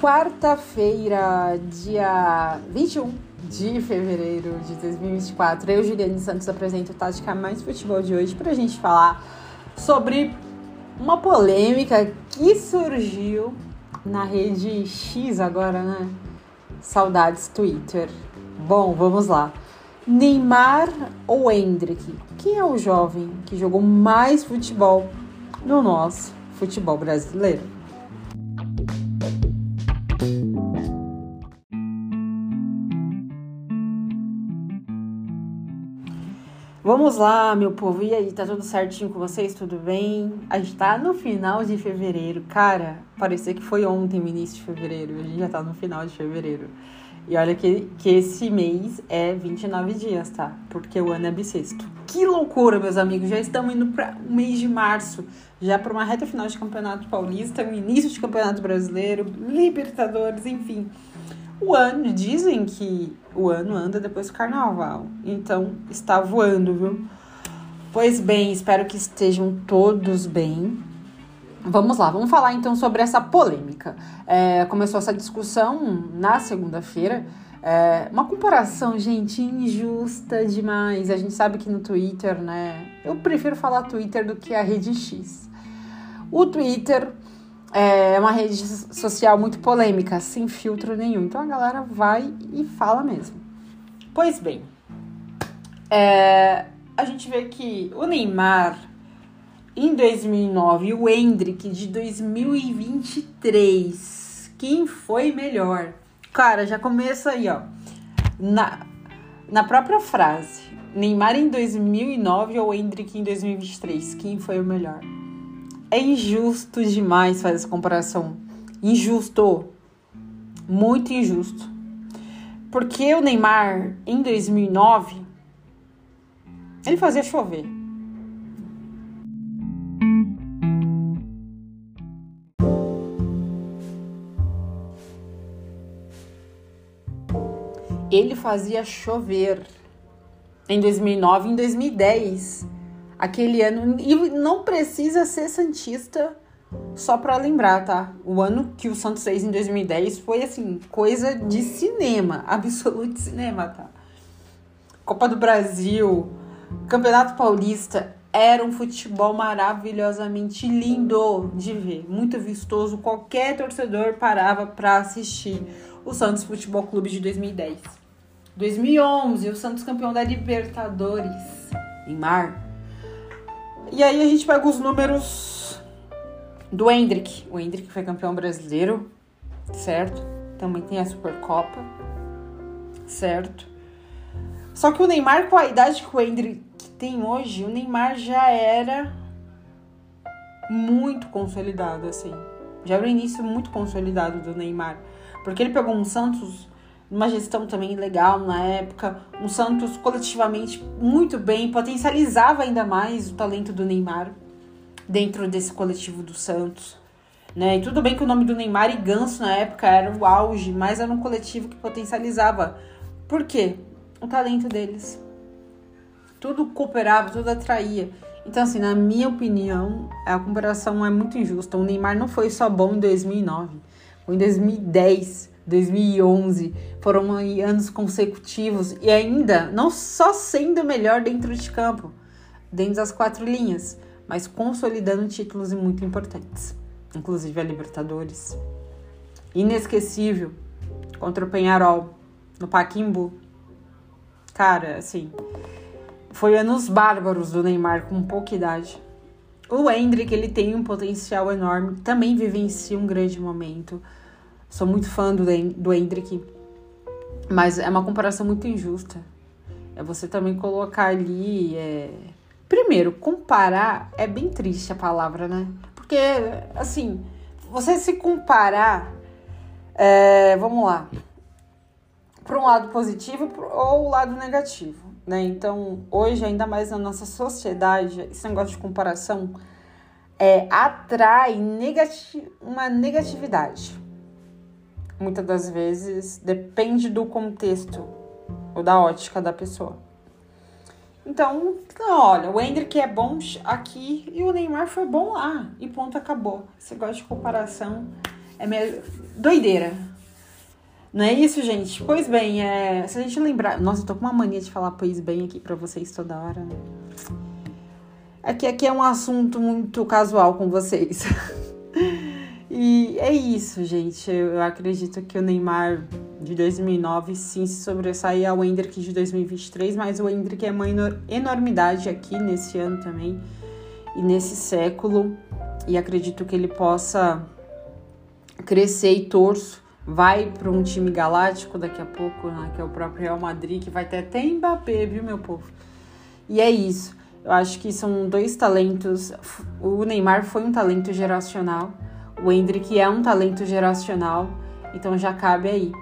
quarta-feira, dia 21 de fevereiro de 2024. Eu, Juliane Santos, apresento o Tática Mais Futebol de hoje para a gente falar sobre uma polêmica que surgiu na rede X agora, né? Saudades Twitter. Bom, vamos lá. Neymar ou Hendrick? Quem é o jovem que jogou mais futebol no nosso futebol brasileiro? Vamos lá, meu povo. E aí, tá tudo certinho com vocês? Tudo bem? A gente tá no final de fevereiro. Cara, parecia que foi ontem o início de fevereiro. A gente já tá no final de fevereiro. E olha que, que esse mês é 29 dias, tá? Porque o ano é bissexto. Que loucura, meus amigos. Já estamos indo para o mês de março. Já para uma reta final de Campeonato Paulista, início de Campeonato Brasileiro, Libertadores, enfim. O ano, dizem que o ano anda depois do carnaval. Então, está voando, viu? Pois bem, espero que estejam todos bem. Vamos lá, vamos falar então sobre essa polêmica. É, começou essa discussão na segunda-feira. É, uma comparação, gente, injusta demais. A gente sabe que no Twitter, né? Eu prefiro falar Twitter do que a rede X. O Twitter é uma rede social muito polêmica, sem filtro nenhum. Então a galera vai e fala mesmo. Pois bem, é, a gente vê que o Neymar em 2009 e o Hendrick de 2023. Quem foi melhor? Cara, já começa aí, ó. Na, na própria frase. Neymar em 2009 ou Hendrick em 2023? Quem foi o melhor? É injusto demais fazer essa comparação. Injusto. Muito injusto. Porque o Neymar em 2009 ele fazia chover. ele fazia chover em 2009 e em 2010. Aquele ano. E não precisa ser Santista só para lembrar, tá? O ano que o Santos fez em 2010 foi assim, coisa de cinema, absoluto cinema, tá? Copa do Brasil, Campeonato Paulista, era um futebol maravilhosamente lindo de ver, muito vistoso. Qualquer torcedor parava para assistir o Santos Futebol Clube de 2010. 2011, o Santos campeão da Libertadores em mar. E aí a gente pega os números do Hendrick. O Hendrick foi campeão brasileiro, certo? Também tem a Supercopa, certo? Só que o Neymar, com a idade que o Hendrick tem hoje, o Neymar já era muito consolidado, assim. Já era o início muito consolidado do Neymar. Porque ele pegou um Santos uma gestão também legal na época. Um Santos coletivamente muito bem, potencializava ainda mais o talento do Neymar dentro desse coletivo do Santos. Né? E tudo bem que o nome do Neymar e Ganso na época era o auge, mas era um coletivo que potencializava. Por quê? O talento deles. Tudo cooperava, tudo atraía. Então, assim, na minha opinião, a comparação é muito injusta. O Neymar não foi só bom em 2009, foi em 2010 2011, foram anos consecutivos e ainda não só sendo melhor dentro de campo, dentro das quatro linhas, mas consolidando títulos muito importantes, inclusive a Libertadores. Inesquecível contra o Penharol no Paquimbu. Cara, assim, foi anos bárbaros do Neymar com pouca idade. O Hendrick, ele tem um potencial enorme, também vivencia um grande momento. Sou muito fã do, do Hendrick, mas é uma comparação muito injusta. É você também colocar ali. É... Primeiro, comparar é bem triste a palavra, né? Porque, assim, você se comparar. É... Vamos lá. Para um lado positivo ou o lado negativo, né? Então, hoje, ainda mais na nossa sociedade, esse negócio de comparação é, atrai negati uma negatividade muitas das vezes depende do contexto ou da ótica da pessoa. Então, olha, o Hendrick é bom aqui e o Neymar foi bom lá. E ponto, acabou. Esse negócio de comparação É meio doideira. Não é isso, gente? Pois bem, é... se a gente lembrar. Nossa, eu tô com uma mania de falar pois bem aqui pra vocês toda hora, né? É que aqui é um assunto muito casual com vocês. é isso, gente. Eu acredito que o Neymar de 2009 sim se sobressai ao Hendrick de 2023, mas o Hendrick é uma enormidade aqui nesse ano também e nesse século. E acredito que ele possa crescer e torço. Vai para um time galáctico daqui a pouco, né, que é o próprio Real Madrid, que vai ter até Mbappé, viu, meu povo? E é isso. Eu acho que são dois talentos. O Neymar foi um talento geracional, o Hendrick é um talento geracional, então já cabe aí.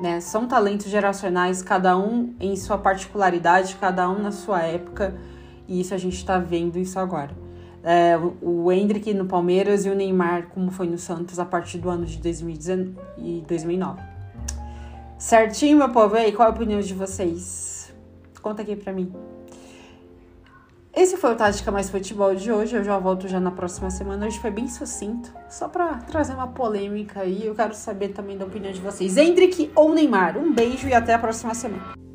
Né? São talentos geracionais, cada um em sua particularidade, cada um na sua época, e isso a gente está vendo isso agora. É, o Hendrick no Palmeiras e o Neymar, como foi no Santos, a partir do ano de 2009. Certinho, meu povo? E aí, qual a opinião de vocês? Conta aqui pra mim. Esse foi o Tática Mais Futebol de hoje. Eu já volto já na próxima semana. Hoje foi bem sucinto, só para trazer uma polêmica aí. Eu quero saber também da opinião de vocês. Hendrick ou Neymar? Um beijo e até a próxima semana.